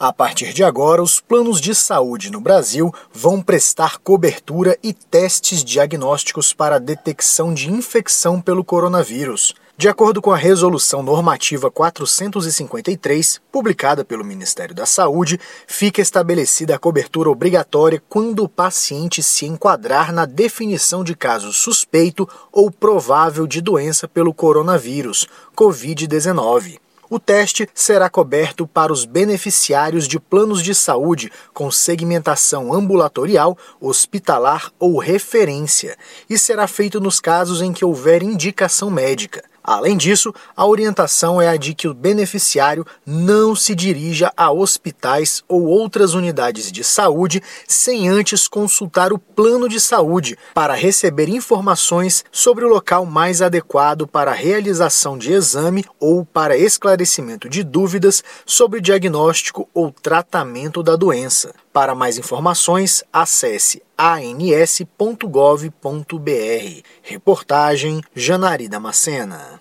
A partir de agora, os planos de saúde no Brasil vão prestar cobertura e testes diagnósticos para a detecção de infecção pelo coronavírus. De acordo com a Resolução Normativa 453, publicada pelo Ministério da Saúde, fica estabelecida a cobertura obrigatória quando o paciente se enquadrar na definição de caso suspeito ou provável de doença pelo coronavírus, Covid-19. O teste será coberto para os beneficiários de planos de saúde com segmentação ambulatorial, hospitalar ou referência e será feito nos casos em que houver indicação médica. Além disso, a orientação é a de que o beneficiário não se dirija a hospitais ou outras unidades de saúde sem antes consultar o plano de saúde para receber informações sobre o local mais adequado para a realização de exame ou para esclarecimento de dúvidas sobre diagnóstico ou tratamento da doença. Para mais informações, acesse ans.gov.br. Reportagem Janari Damascena.